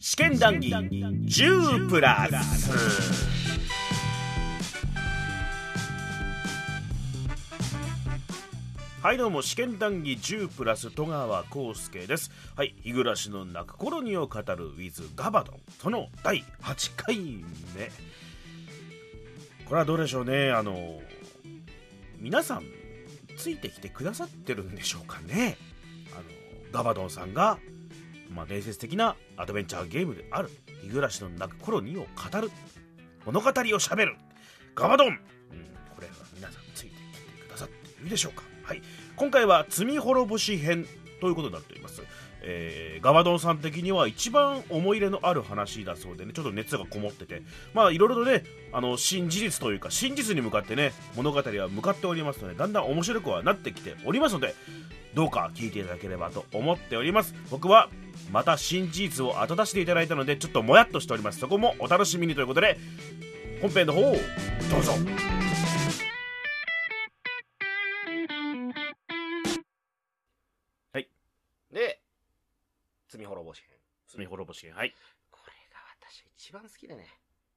試験談義10プラスはいどうも試験談義10プラス戸川浩介です。はい日暮らしの泣くコロニーを語る with ガバドンその第8回目。これはどうでしょうね。あの皆さんついてきてくださってるんでしょうかね。あのガバドンさんが、まあ、伝説的なアドベンチャーゲームである日暮らしの泣くコロニーを語る物語をしゃべるガバドン、うん、これは皆さんついてきてくださっているでしょうか。はい。今回は罪滅ぼし編ということになっております。えー、ガバドンさん的には一番思い入れのある話だそうでねちょっと熱がこもってて。まあいろいろとねあの新事実というか真実に向かってね物語は向かっておりますのでだんだん面白くはなってきておりますのでどうか聞いていただければと思っております僕はまた新事実を後出していただいたのでちょっともやっとしておりますそこもお楽しみにということで本編の方をどうぞで、罪滅ぼし編。罪滅ぼし編はいこれが私一番好きでね。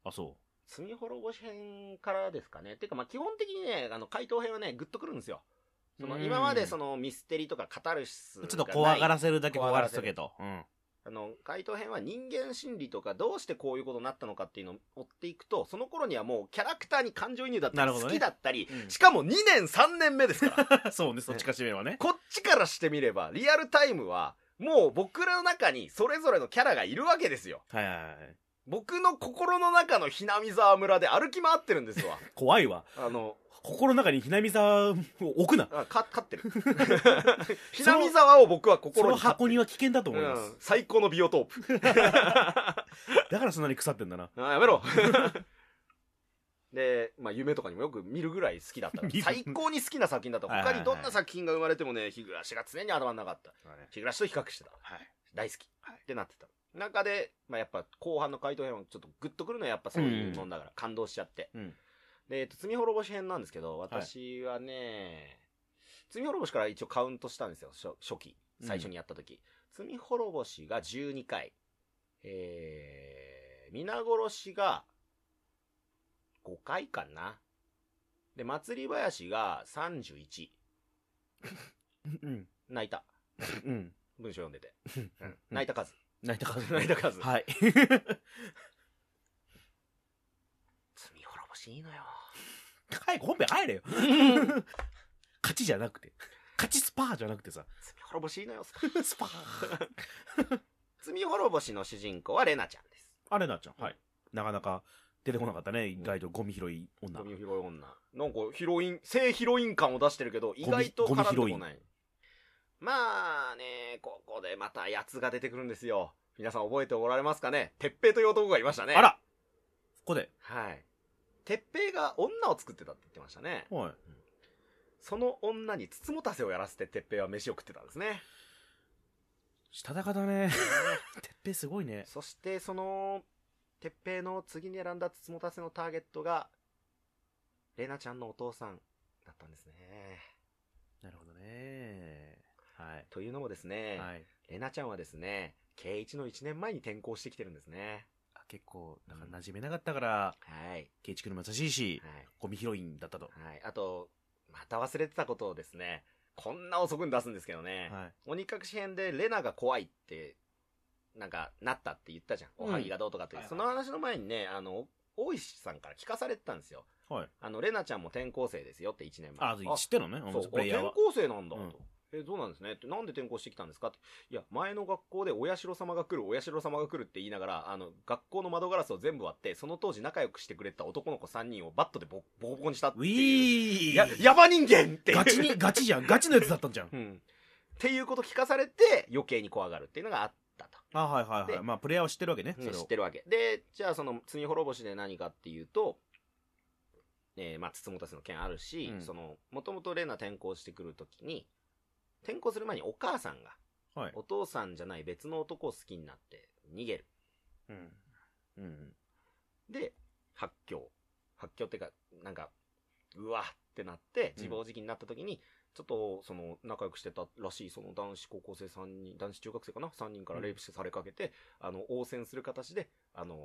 あそ罪滅ぼし編からですかね。てかまあ基本的にね、あの回答編はね、グッとくるんですよ。そのうん。今までそのミステリとかカタルシスちょっと怖がらせるだけ怖がらせとけと。とうん。あの、回答編は人間心理とかどうしてこういうことになったのかっていうのを追っていくと、その頃にはもうキャラクターに感情移入だったり、好きだったり、うん。しかも2年3年目ですから。そうねそっちかしめはね。こっちからしてみれば、リアルタイムは、もう僕らの中にそれぞれのキャラがいるわけですよ。はいはいはい僕の心の中のひなみ沢村で歩き回ってるんですわ。怖いわあの、心の中にひなみ沢を置くなあか、飼ってる。ひなみ沢を僕はその心に飼ってる。箱には危険だと思います、うん、最高のビオトープ。だからそんなに腐ってんだなあやめろ。で、まあ夢とかにもよく見るぐらい好きだった最高に好きな作品だった。はいはいはい他にどんな作品が生まれてもね、日暮らしが常に頭のなかった。はい日暮らしと比較してた。はい大好き。ってなってた。中で、まあやっぱ後半の回答編はちょっとグッとくるのはやっぱそういうもんだから、感動しちゃって。うんで、えっと、罪滅ぼし編なんですけど、私はね、罪滅ぼしから一応カウントしたんですよ、初初期。最初にやった時。罪滅ぼしが12回。えー、皆殺しが5回かな。で、祭り林が31。うん泣いた。うん文章読んでて。うんうん泣いた数。泣いた数。泣いた数。はい。罪滅ぼしいいのよ。早く本編入れよ。勝ちじゃなくて。勝ちスパーじゃなくてさ。罪滅ぼしいいのよ。スパー。罪滅ぼしの主人公はレナちゃんです。あれなちゃん。はい。なかなか出てこなかったね。意外とゴミ拾い女。ゴミ拾い女。なんかヒロイン、性ヒロイン感を出してるけど、意外と絡んでこない。まあね、ここでまたやつが出てくるんですよ。皆さん覚えておられますかね？鉄平という男がいましたね。あらここではい。鉄平が女を作ってたって言ってましたね。はいその女につつもたせをやらせて鉄平は飯を食ってたんですね。したたかだねてっぺいすごいねそしてその、鉄平の次に選んだつつもたせのターゲットが、レナちゃんのお父さんだったんですね。なるほどねはいというのもですね、はいレナちゃんはですね、K1 の1年前に転校してきてるんですね。あ結構だから馴染めなかったからはい。ケイチ君も優しいしはい。ゴミ拾いんだったとはい。あと、また忘れてたことをですね、こんな遅くに出すんですけどね、はい鬼隠し編でレナが怖いって、なんか、なったって言ったじゃん。おはぎがどうとかって。はいはいその話の前にね、あの、大石さんから聞かされてたんですよ。はいあの、レナちゃんも転校生ですよって1年前。あ知ってるのねそう、転校生なんだと。うんえ、そうなんですねって。なんで転校してきたんですか？って。いや、前の学校でお社様が来る、お社様が来るって言いながら、あの、学校の窓ガラスを全部割って、その当時仲良くしてくれた男の子3人をバットでボボコボコにしたってウ。ィーや、ヤバ人間って。ガチにガチじゃんガチのやつだったんじゃん うん。っていうこと聞かされて、余計に怖がるっていうのがあったと。あはいはいはでいまあプレイヤーは知ってるわけね知ってるわけ。で、じゃあその、罪滅ぼしで何かっていうと、えー、まあ、つつもたせの件あるし、うんその、もともとレナ転校してくるときに、転校する前にお母さんが、はいお父さんじゃない別の男を好きになって逃げる。うんうんで、発狂。発狂っていうか、なんか、うわってなって、自暴自棄になった時に、ちょっと、その、仲良くしてたらしい、その男子高校生3人、男子中学生かな ?3 人からレイプしてされかけて、あの、応戦する形で、あの、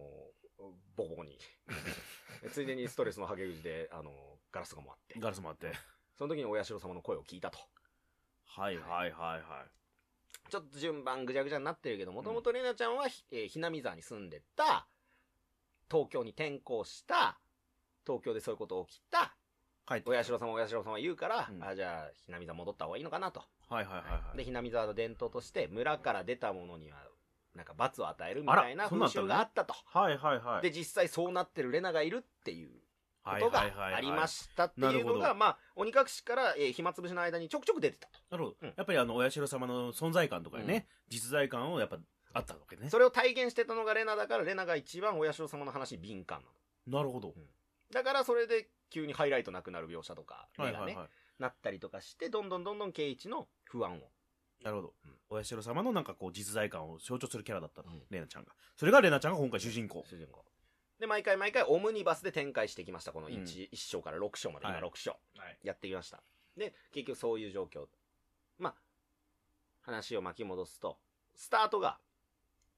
ボコボコに。ついでにストレスのはげ口で、あの、ガラスが回って。ガラスもあって。その時にお社様の声を聞いたと。はいはいはいはい。ちょっと順番ぐちゃぐちゃになってるけど、もともとレナちゃんは、ひえーひなみ沢に住んでた、東京に転校した、東京でそういうこと起きた、帰ってお社様お社様言うから、うんあ、じゃあ、ひなみ沢戻った方がいいのかなと。はいはいはいはい。で、ひなみ沢の伝統として、村から出た者には、なんか罰を与えるみたいなあらそんなん風あったの？習があったと。はいはいはい。で、実際そうなってるレナがいるっていうことがありましたっていうのが、まあ、鬼隠しから、えー暇つぶしの間にちょくちょく出てたと。なるほど。うんやっぱりあの、お社様の存在感とかね、実在感をやっぱあったわけね。それを体現してたのがレナだから、レナが一番お社様の話に敏感なの。なるほど。だからそれで急にハイライトなくなる描写とか、目がね、はいはいはい。なったりとかして、どんどんどんどん圭一の不安を。なるほどうん。お社様のなんかこう実在感を象徴するキャラだったのうん。レナちゃんが。それがレナちゃんが今回主人公。主人公。で、毎回毎回オムニバスで展開してきました。この 1,、うん一章から6章まで、今はい6章。はい。やってきました。で、結局そういう状況。まあ、話を巻き戻すと、スタートが、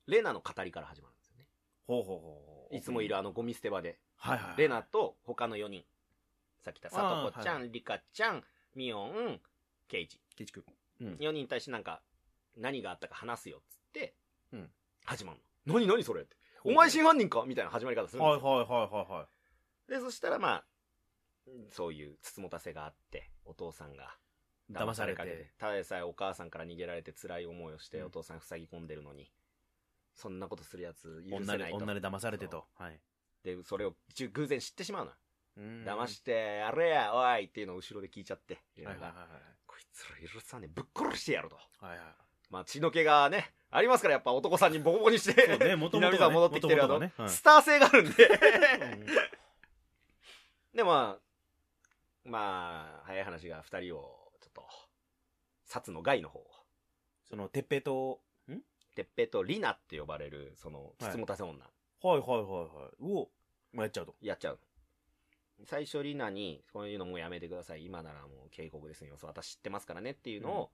レナの語りから始まるんですよね。ほうほうほう。いつもいるあのゴミ捨て場で、はいはい。レナと他の4人。さっき言った、さとこちゃん、リカちゃん、ミオン、ケイチ。ケイチ君。うん。4人に対してなんか、何があったか話すよっつって、うん始まるの。何何それって。お前真犯人か？みたいな始まり方するんですよ。はいはいはいはいはい。で、そしたらまあ、そういうつつもたせがあって、お父さんが騙されてかけただでさえお母さんから逃げられて辛い思いをして、うんお父さん塞ぎ込んでるのに、そんなことするやつ許せ女で、ないと。女で騙されてと。はい。で、それを一応偶然知ってしまうのよ。うん騙してやれや、おいっていうのを後ろで聞いちゃって、はいはいはいこいつら許さねえ、ぶっ殺してやると。はい。はいはい。まあ血の気がね、ありますからやっぱ男さんにボコボコにして、ね、もともと南沢戻ってきてるあの、ね。はいスター性があるんで。うんで、まあ、まあ、早い話が二人を、ちょっと、薩の害の方、その、てっぺいと、ん？てっぺいとリナって呼ばれる、その、はいつつもたせ女、はいはいはいはい。を、まあ、やっちゃうと。やっちゃう。最初リナに、こういうのもうやめてください。今ならもう警告ですよ。私知ってますからねっていうのを、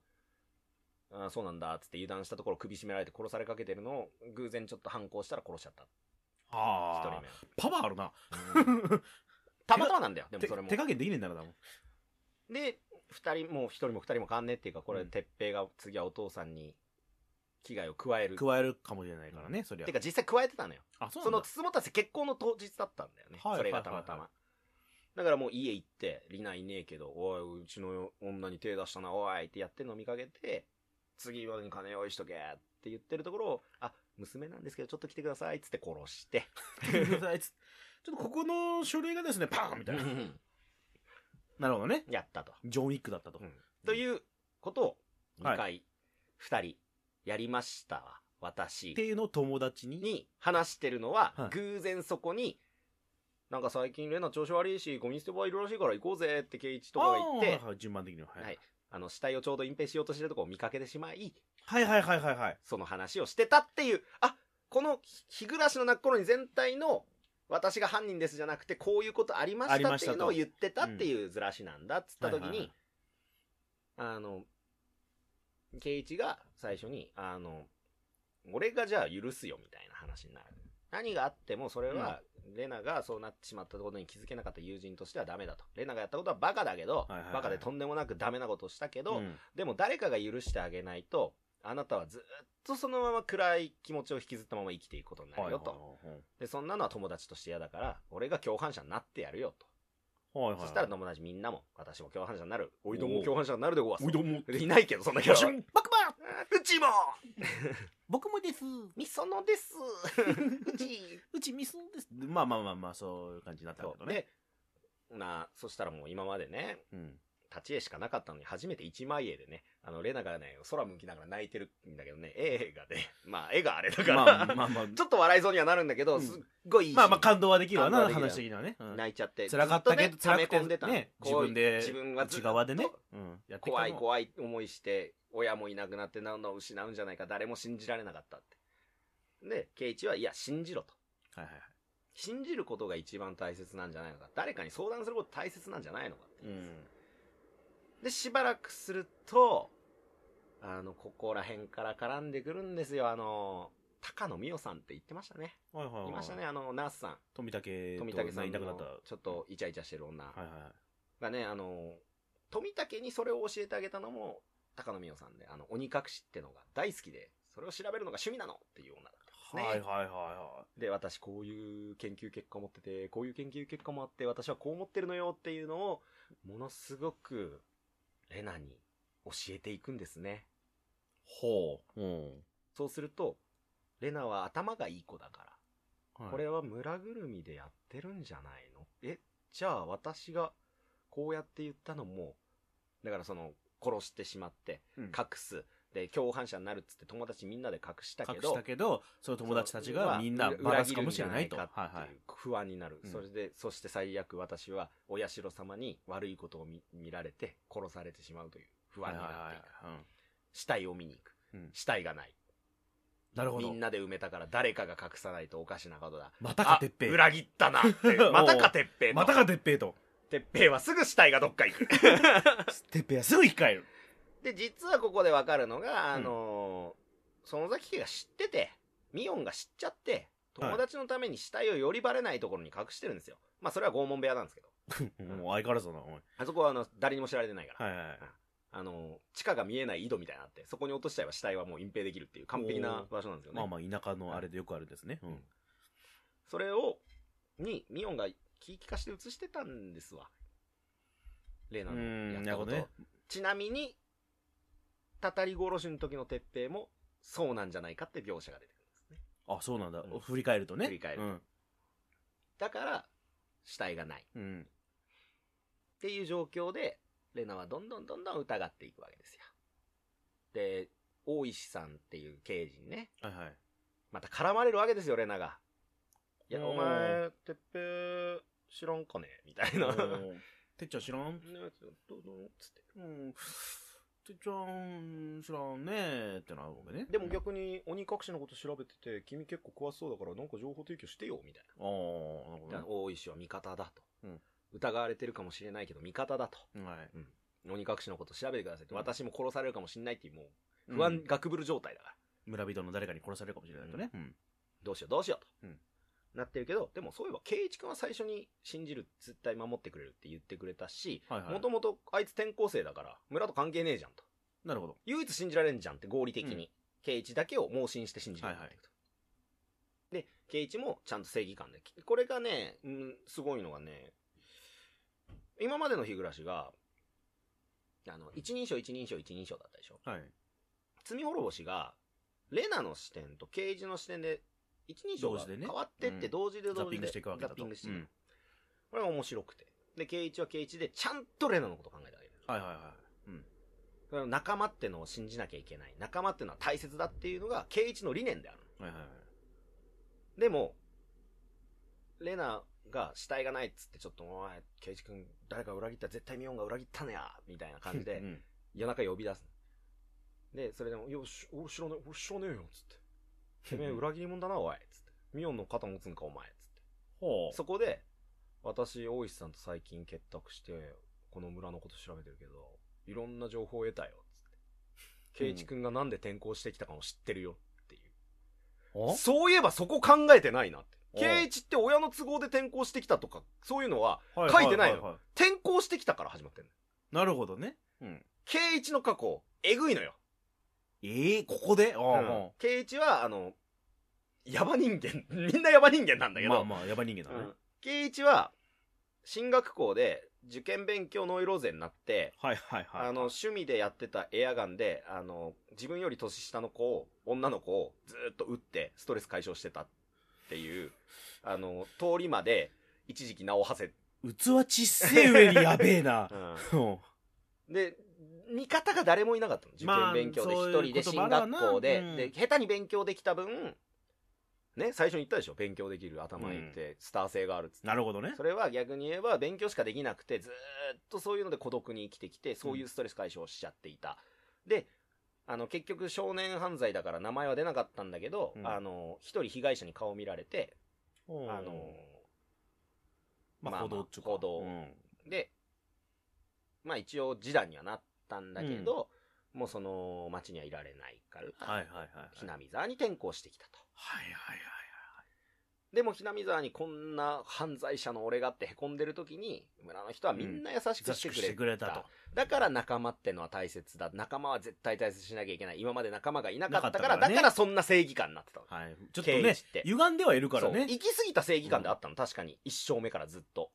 ああそうなんだっつって油断したところ首絞められて殺されかけてるのを偶然ちょっと反抗したら殺しちゃった。は一人目。パワーあるな。たまたまなんだよ。でも手それも手。加減できねえんだろ、多分。で、二人、もう一人も二人も変わんねっていうか、これ、うん鉄平が次はお父さんに危害を加える。加えるかもしれないからね、そりゃて。か実際加えてたのよ。あ、そうその。つもたせ結婚の当日だったんだよね。はいそれがたまたはいはいま。だからもう家行って、リナいねえけど、おい、うちの女に手出したな、おいってやってるのを見かけて、次は金用意しとけって言ってるところを、あ、娘なんですけどちょっと来てくださいっつって殺して。あいつちょっとここの書類がですね、パーンみたいな。なるほどね。やったと。ジョン・ウィックだったと。うんということをはい2回、2人やりましたわ。私っていうのを友達に。に話してるのは、はい偶然そこに、なんか最近レナ調子悪いし、ゴミ捨て場いるらしいから行こうぜってケイチとかが言ってあー、はいはい順番的には。ははいい。あの、死体をちょうど隠蔽しようとしてるとこを見かけてしまい、はいはいはいはいはい。その話をしてたっていう、あ、この日暮らしの泣く頃に全体の、私が犯人ですじゃなくて、こういうことありましたってたとのを言ってたっていうずらしなんだっつった時にあの、ケイチが最初に、あの、俺がじゃあ許すよみたいな話になる。何があってもそれは、レナがそうなってしまったことに気づけなかった友人としてはダメだと。レナがやったことはバカだけど、はいはいはいバカでとんでもなくダメなことをしたけど、うんでも誰かが許してあげないと、あなたはずっとそのまま暗い気持ちを引きずったまま生きていくことになるよと。で、そんなのは友達として嫌だから、俺が共犯者になってやるよと。はいはいはい。そしたら友達みんなも、私も共犯者になる。おいどんも共犯者になるでごわすおい。どんも。いないけど、そんなキャラは。僕もうちも僕もです。みそのですうちうちミスです。まあまあまあまあ、そういう感じになったけどね。で、な、そしたらもう今までね、うん。立ち絵しかなかったのに、初めて一枚絵でね、あの、レナがね、空向きながら泣いてるんだけどね、映画で、まあ、絵があれだから、まあまあまあ。ちょっと笑いそうにはなるんだけど、うんすっごいいいしまあまあ感動はできるわな、話的にはね。うん泣いちゃって。辛かったけど、溜め込んでたのね、自分で、自分は内側でね、うん、怖い怖い思いして、親もいなくなって何の失うんじゃないか、誰も信じられなかったって。で、ケイチは、いや、信じろと。はいはいはい。信じることが一番大切なんじゃないのか。誰かに相談すること大切なんじゃないのか。うん。で、しばらくすると、あの、ここら辺から絡んでくるんですよ。あの、高野美代さんって言ってましたね。はいはいはい。いましたね、あの、ナースさん。富武富武さんいなくなった。のちょっとイチャイチャしてる女はいはい。がね、あの、富武にそれを教えてあげたのも、高野美代さんで、あの、鬼隠しってのが大好きで、それを調べるのが趣味なのっていう女だったんですね。はいはいはいはで、私こういう研究結果を持ってて、こういう研究結果もあって、私はこう思ってるのよっていうのを、ものすごく、レナに教えていくんですね。い。ほう。うん。そうすると、レナは頭がいい子だから、はいこれは村ぐるみでやってるんじゃないの？え、じゃあ私がこうやって言ったのも、だからその、殺してしまって、うん隠す。で、共犯者になるっつって友達みんなで隠したけ隠ど、したけど、その友達たちがみんなバラすかもしれないと。はい不安になる。うんそれで、そして最悪私は、お社様に悪いことを見見られて殺されてしまうという不安になっていく。死体を見に行く。うん死体がない。なるほどみん。なで埋めたから誰かが隠さないとおかしなことだ。またかあてっぺい。裏切ったなって。またかてっぺ。またかてっぺいと。てっぺいはすぐ死体がどっか行く。てっぺいはすぐ生き返る。で、実はここでわかるのが、あのー、園崎家が知ってて、ミオンが知っちゃって、友達のために死体をよりバレないところに隠してるんですよ。まあ、それは拷問部屋なんですけど。もう相変わらずだな、おい。あそこはあの、誰にも知られてないから。はいはいはい。あの、地下が見えない井戸みたいなのあって、そこに落としちゃえば死体はもう隠蔽できるっていう完璧な場所なんですよね。まあまあ、田舎のあれでよくあるんですね。うん。それを、に、ミオンが気利かして映してたんですわ。例のうやん、ったこと。ちなみに、たたり殺しの時の鉄平も、そうなんじゃないかって描写が出てくるんですね。あ、そうなんだうん。振り返るとね。振り返るうん。だから、死体がない。っうん。ていう状況で、レナはどんどんどんどん疑っていくわけですよ。で、大石さんっていう刑事にね、はいはい。また絡まれるわけですよ、レナが。いや、お前、てっぺ知らんかね？みたいな。おーてっちゃん知らん？ねどうぞつって。うん。てっちゃん知らんねーってなるわけね。でも逆に鬼隠しのこと調べてて、君結構詳しそうだからなんか情報提供してよ、みたいああ、なるほな。どね。大石は味方だと。うん疑われてるかもしれないけど味方だと。はい。鬼隠しのこと調べてくださいって。うん私も殺されるかもしれないっていうもう、うん不安、ガクブル状態だから。村人の誰かに殺されるかもしれないとね。うん。どうしようどうしようと。うんなってるけど、でもそういえば、圭一君は最初に信じる、絶対守ってくれるって言ってくれたし、はいはい。もともとあいつ転校生だから、村と関係ねえじゃんと。なるほど。唯一信じられんじゃんって合理的に。圭一だけを盲信して信じるっていくと。で、圭一もちゃんと正義感で。これがね、うん、すごいのがね、今までの日暮らしが、あの、一人称一人称一人称だったでしょ。はい。罪滅ぼしが、レナの視点と刑事の視点で、一人称が同時でね変わってって、うん同時で同時でザッピングしていくわけだと。ザッピングしていくうんこれが面白くて。で、圭一は圭一で、ちゃんとレナのこと考えてあげる。はいはいはい。うん。それ仲間ってのを信じなきゃいけない。仲間ってのは大切だっていうのが、圭一の理念である。はいはいはい。でも、レナが死体がないっつって、ちょっと、お前、圭一君、誰か裏切った、絶対ミオンが裏切ったのやみたいな感じでう、ん夜中呼び出す。で、それでも、よし、俺知らねえ、俺知らねえよ、つって。てめえ裏切り者だな、おい、つって。ミオンの肩持つんか、お前、つって。ほう。そこで、私、大石さんと最近結託して、この村のこと調べてるけど、いろんな情報を得たよ、つって。圭一君がなんで転校してきたかも知ってるよ、っていう。おそういえばそこ考えてないなって。お圭一って親の都合で転校してきたとか、そういうのは、は書いてないのはは転校してきたから始まってんの。なるほどね。うん。圭一の過去、えぐいのよ。ええ、ここで？あうん。あ、圭一は、あの、ヤバ人間、みんなヤバ人間なんだけど、まあまあ、ヤバ人間だね。うん。圭一は、進学校で受験勉強ノイローゼになって、はいはいはい。あの、趣味でやってたエアガンで、あの、自分より年下の子を、女の子をずーっと撃って、ストレス解消してたっていう、あの、通りまで、一時期名を馳せ、器ちっせえ上にやべえな。うん。で、味方が誰もいなかったの。受まあ験勉強で一人で進学校で、うん。で、下手に勉強できた分、ね、最初に言ったでしょ。勉強できる頭いいって、スター性があるっつって。なるほどね。そ。れは逆に言えば勉強しかできなくてずーっとそういうので孤独に生きてきてそういうストレス解消しちゃっていた、であの結局少年犯罪だから名前は出なかったんだけど、うん。あの一人被害者に顔見られて、ああのまあ、まあ報道っちゅうか。報道。うん。でまあ一応示談にはなったんだけど、もうその町にはいられないから、はいはいはいはい。ひなみ沢に転校してきたと。はいはいでもひなみ沢にこんな犯罪者の俺がって凹んでる時に、村の人はみんな優しく優してしてくれた。くれたと。だから仲間ってのは大切だ。仲間は絶対大切にしなきゃいけない。今まで仲間がいなかったから、なからねだからそんな正義感になってたの。はい。ちょっとね歪んではいるからね。行き過ぎた正義感であったの、確かに。一生目からずっと。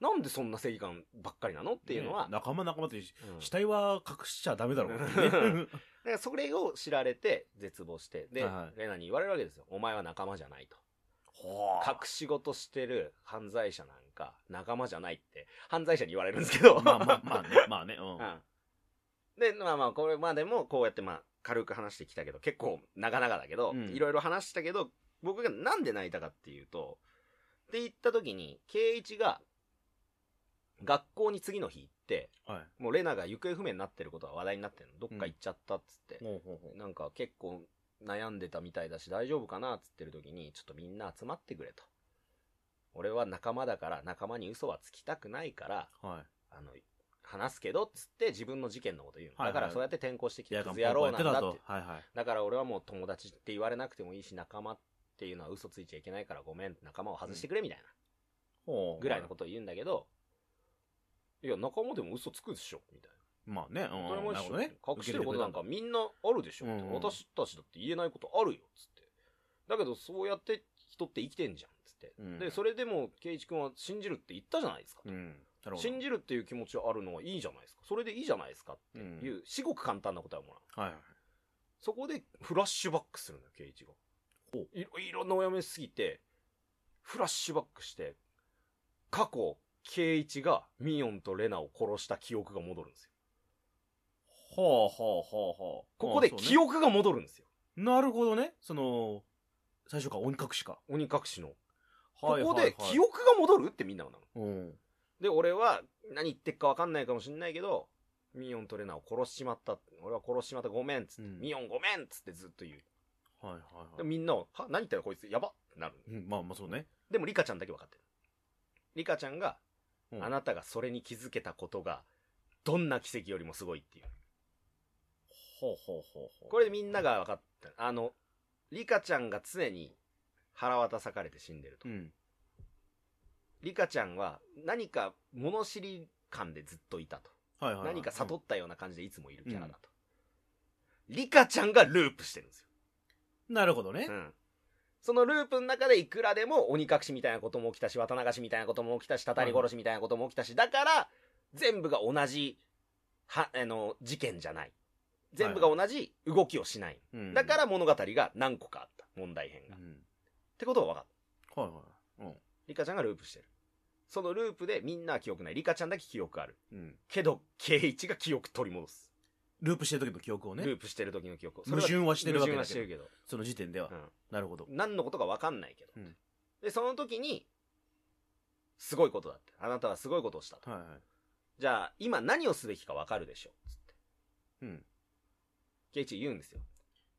なんでそんな正義感ばっかりなのっていうのはね、仲間仲間って、うん死体は隠しちゃダメだろうね。だからそれを知られて絶望して、で、はいレナに言われるわけですよ。お前は仲間じゃないと。ほ隠し事してる犯罪者なんか仲間じゃないって犯罪者に言われるんですけど。まあまあまあね、まあね、うん。うん。で、まあまあ、これまでもこうやってまあ、軽く話してきたけど、結構長々だけど、うんいろいろ話したけど、僕がなんで泣いたかっていうと、って言った時に、圭一が、学校に次の日行って、はい。もうレナが行方不明になってることは話題になってるの。どっか行っちゃったっつって。ほうほうほうなんか結構悩んでたみたいだし大丈夫かなっつってる時に、ちょっとみんな集まってくれと。俺は仲間だから仲間に嘘はつきたくないから、はい。あの、話すけどっつって自分の事件のこと言うの。はいはいだからそうやって転校してきてやクズ野郎なんだってやって。はいはい。だから俺はもう友達って言われなくてもいいし仲間っていうのは嘘ついちゃいけないからごめん、仲間を外してくれみたいなぐらいのことを言うんだけど、いや、仲間でも嘘つくでしょみたいな。まあね、うん。当たり前でしょ、ね。隠してることなんかみんなあるでしょ、う私たちだって言えないことあるよつって。だけどそうやって人って生きてんじゃんつって、うん。でそれでも圭一君は信じるって言ったじゃないですか、うん。信じるっていう気持ちがあるのはいいじゃないですか。それでいいじゃないですかっていう、至極簡単な答えをもらうはいはい。そこでフラッシュバックするのよ圭一が。ほう。いろいろなおやめすぎてフラッシュバックして過去圭一がミヨンとレナを殺した記憶が戻るんですよほうほうほうほう。ここで記憶が戻るんですよなるほどね。その、最初か鬼隠しか。鬼隠しのこはいこで記憶。憶が戻るってみんながなの。うん。で、俺は何言ってっかわかんないかもしんないけど、ミヨンとレナを殺しちまった。俺は殺しちまったごめんっつって、うんミヨンごめんっつってずっと言う。はいはいではい。みんなは、は何言ったらこいつやばってなる。うんまあまあそうね。でもリカちゃんだけ分かってる。リカちゃんが、うんあなたがそれに気づけたことが、どんな奇跡よりもすごいっていう。ほうほうほうほう。これでみんなが分かった。あの、リカちゃんが常に腹渡さかれて死んでるとう。ん。リカちゃんは何か物知り感でずっといたと。はいはいはい。何か悟ったような感じでいつもいるキャラだと。リカちゃんがループしてるんですうんなるほどねよ。う。ん。そのループの中でいくらでも鬼隠しみたいなことも起きたし、綿流しみたいなことも起きたし、たたり殺しみたいなことも起きたし、だから、全部が同じ、は、あの、事件じゃない。全部が同じ動きをしない。うんだから物語が何個かあった。問題編が。っうん。てことは分かった。はいはい。うん。リカちゃんがループしてる。そのループでみんなは記憶ない。リカちゃんだけ記憶ある。うん。けど、ケイイチが記憶取り戻す。ループしてる時の記憶をね。ループしてる時の記憶を。矛盾はしてるわけだけどしてるけど。その時点ではう。ん。なるほど。何のことか分かんないけど。うんで、その時に、すごいことだって。あなたはすごいことをしたと。はいはい。じゃあ、今何をすべきか分かるでしょ。つって。うん。ケイチ言うんですよ。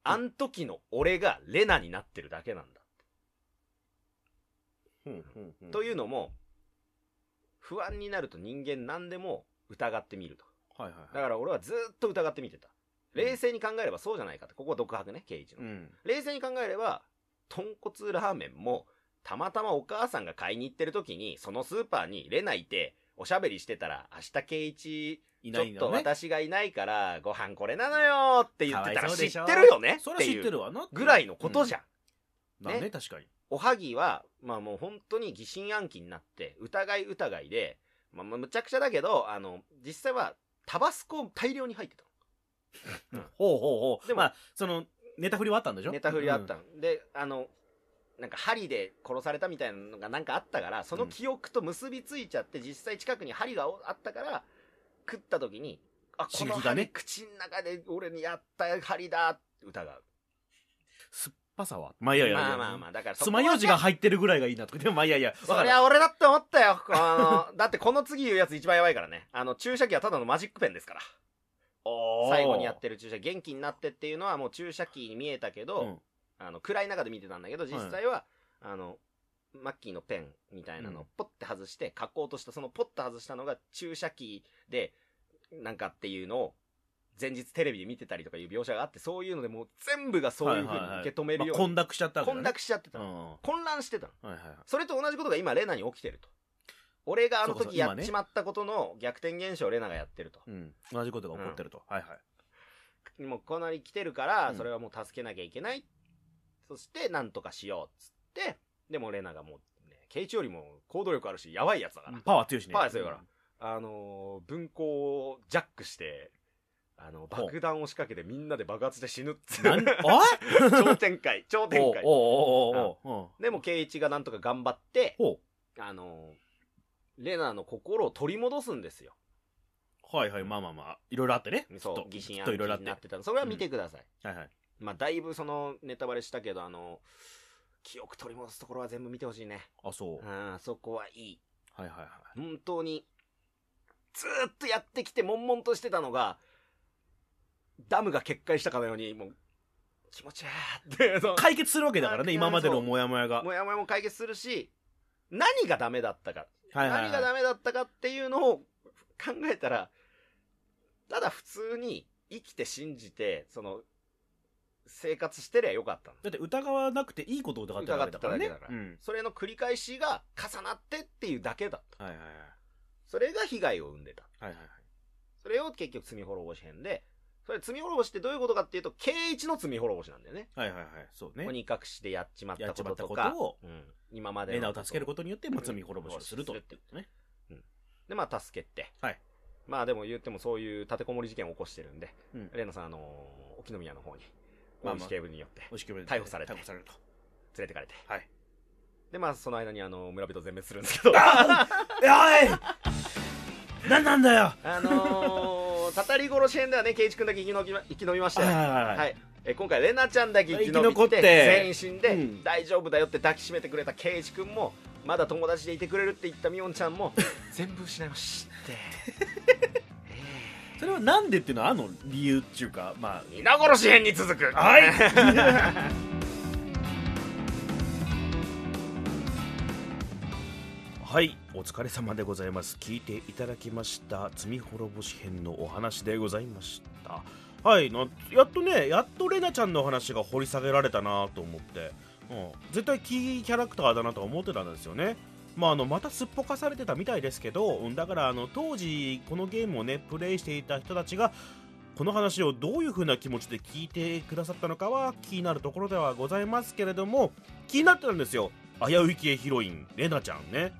あん時の俺がレナになってるだけなんだ。というのも、不安になると人間何でも疑ってみると。はいはいはい。だから俺はずっと疑ってみてた。冷静に考えればそうじゃないかって。ここは独白ね、ケイチの。うん。冷静に考えれば、豚骨ラーメンも、たまたまお母さんが買いに行ってる時に、そのスーパーにレナいて、おしゃべりしてたら、明日ケイイいちょっと。私がいないから、ご飯これなのよって言ってたら知ってるよねそれは知ってるわな。ぐらいのことじゃゃん。ん。だね、ね確かに。おはぎは、まあもう本当に疑心暗鬼になって、疑い疑いで、まあまあむちゃくちゃだけど、あの、実際はタバスコ大量に入ってたうんほうほうほう。でもまあ、その、ネタ振りはあったんでしょ？の。ネタ振りあったの。で、あの、なんか針で殺されたみたいなのがなんかあったから、その記憶と結びついちゃって、実際近くに針があったから、食った時に、あ、この刺激がね針口の中で俺にやった針だって疑う。酸っぱさは。まあいやいやいや。まあまあまあ、だからそこ爪楊枝が入ってるぐらいがいいなとか。でもまあいやいや。わそかるりゃ俺だって思ったよ。あの、だってこの次言うやつ一番やばいからね。あの、注射器はただのマジックペンですから。最後にやってる注射、元気になってっていうのはもう注射器に見えたけど、うんあの、暗い中で見てたんだけど、実際は、あの、マッキーのペンみたいなのをポッて外して、書こうとした、そのポッて外したのが注射器で、なんかっていうのを、前日テレビで見てたりとかいう描写があって、そういうのでもう全部がそういうふうに受け止めるように、まあ混濁しちゃったわけだ混ね濁しちゃってたの。うんは混乱してたの。いはいはい。それと同じことが今、レナに起きてると。俺があの時やっちまったことの逆転現象をレナがやってると。うん。同じことが起こってると、はいはい。もうこんなに来てるから、うん。それはもう助けなきゃいけない。そして、なんとかしようっつって、でもレナがもう、ね、ケイチよりも行動力あるし、やばいやつだから。パワー強いしね。パワー強いから。あのー分校をジャックして、あの、爆弾を仕掛けてみんなで爆発して死ぬっつなん う。おい超展開、超展開。おうおうおうおうおう。でも、ケイイチがなんとか頑張って、ほあのーレナの心を取り戻すんですよ。うはいはいまあまあまあ。いろいろあってね。そう、疑心暗鬼になってたの。それは見てください。はいはい。まあ、だいぶその、ネタバレしたけど、あの、記憶取り戻すところは全部見てほしいね。あそう。うん、そこはいい。はいはいはい。本当に、ずーっとやってきて悶々としてたのが、ダムが決壊したかのように、もう、気持ちいいって、解決するわけだからねあ今までのモヤモヤが。もやもやも解決するし、何がダメだったか、はいはいはい。何がダメだったかっていうのを考えたら、ただ普通に生きて信じて、その、生活してりゃよかったの。だって疑わなくていいことを疑ってたわけだからね。疑ってただけだから。うん。それの繰り返しが重なってっていうだけだった。はいはいはい。それが被害を生んでた。はいはいはい。それを結局罪滅ぼし編で、それ罪滅ぼしってどういうことかっていうと、圭一の罪滅ぼしなんだよね。はいはいはい。そうね。鬼隠しでやっちまったこととやっちまか、ったことをうん、今までレのナを助けることによってまあうん。罪滅ぼしをすると。いうことね。で、まあ助けて。はい。まあでも言ってもそういう立てこもり事件を起こしてるんで、うん。レナさん、あのー沖宮の方に、まあまあ警部によって逮捕されて逮捕されると。連れてかれて。はい。で、まあその間にあの、村人全滅するんですけど、あおい！何なんだよ！あのー、たたり殺し編ではね、圭一君だけ生き延びま生き延びましたよ。はいはい。え今回、レナちゃんだけ生き延びて、生き残って全員死んで、うん大丈夫だよって抱きしめてくれた圭一君も、まだ友達でいてくれるって言ったみおんちゃんも、全部失いまして。それはなんでっていうのはあの理由っていうかまあ皆殺し編に続く。はい はいお疲れ様でございます。聞いていただきました罪滅ぼし編のお話でございました。はいなやっとねやっとレナちゃんの話が掘り下げられたなと思って、うん、絶対キーキャラクターだなとは思ってたんですよね。まあ、あのまたすっぽかされてたみたいですけどだからあの当時このゲームをねプレイしていた人たちがこの話をどういう風な気持ちで聞いてくださったのかは気になるところではございますけれども気になってたんですよ。危うい系ヒロインレナちゃんね。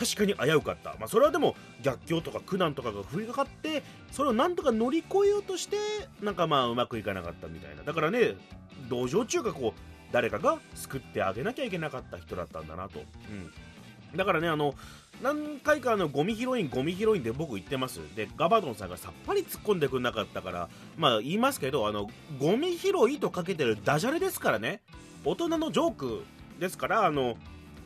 確かに危うかった、まあ、それはでも逆境とか苦難とかが降りかかってそれをなんとか乗り越えようとしてなんかまあうまくいかなかったみたいな。だからね同情中かこう誰かが救ってあげなきゃいけなかった人だったんだなと、うん、だからねあの何回かあのゴミヒロインゴミヒロインで僕言ってます。でガバドンさんがさっぱり突っ込んでくれなかったからまあ言いますけどあのゴミ拾いとかけてるダジャレですからね。大人のジョークですからあの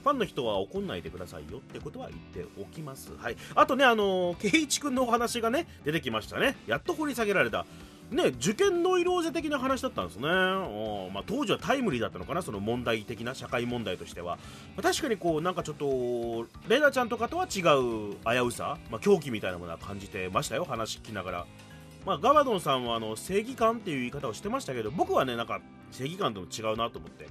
ファンの人は怒んないでくださいよってことは言っておきます。はい。あとね、あのー、ケイチ君のお話がね、出てきましたね。やっと掘り下げられた。ね、受験ノイローゼ的な話だったんですね。おまあ、当時はタイムリーだったのかな、その問題的な社会問題としては。まあ、確かにこう、なんかちょっと、レナちゃんとかとは違う危うさ、まあ、狂気みたいなものは感じてましたよ、話聞きながら。まあ、ガバドンさんはあの正義感っていう言い方をしてましたけど僕はねなんか正義感とも違うなと思って、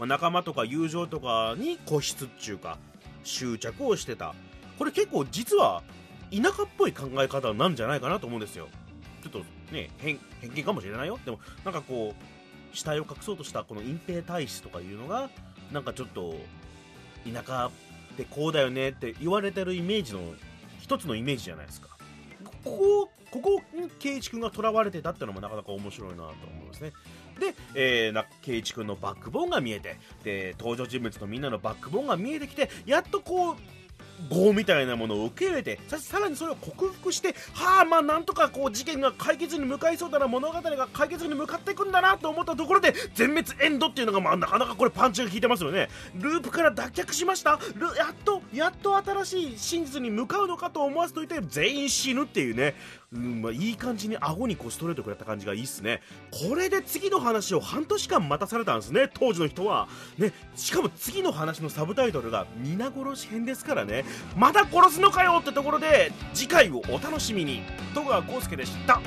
まあ、仲間とか友情とかに固執っていうか執着をしてた。これ結構実は田舎っぽい考え方なんじゃないかなと思うんですよ。ちょっとね偏偏見かもしれないよ。でもなんかこう死体を隠そうとしたこの隠蔽体質とかいうのがなんかちょっと田舎ってこうだよねって言われてるイメージの一つのイメージじゃないですか。ここここに圭一君がとらわれてたってのもなかなか面白いなと思いますね。で、えー、な圭一君のバックボーンが見えてで登場人物のみんなのバックボーンが見えてきてやっとこう業みたいなものを受け入れてささらにそれを克服してはあまあなんとかこう事件が解決に向かいそうだな物語が解決に向かっていくんだなと思ったところで全滅エンドっていうのがまあなかなかこれパンチが効いてますよね。ループから脱却しました。やっとやっと新しい真実に向かうのかと思わせといて全員死ぬっていうね。うんまあ、いい感じに顎にこうストレートくれた感じがいいっすね。これで次の話を半年間待たされたんですね。当時の人は。ねしかも次の話のサブタイトルが「皆殺し編」ですからね。また殺すのかよってところで次回をお楽しみに。戸川浩介でした。